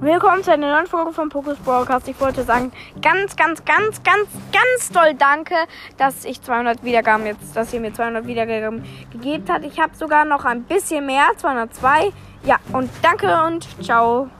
Willkommen zu einer neuen Folge von Pokus Broadcast. Ich wollte sagen, ganz, ganz, ganz, ganz, ganz doll danke, dass ich 200 Wiedergaben jetzt, dass ihr mir 200 Wiedergaben gegeben habt. Ich habe sogar noch ein bisschen mehr, 202. Ja, und danke und ciao.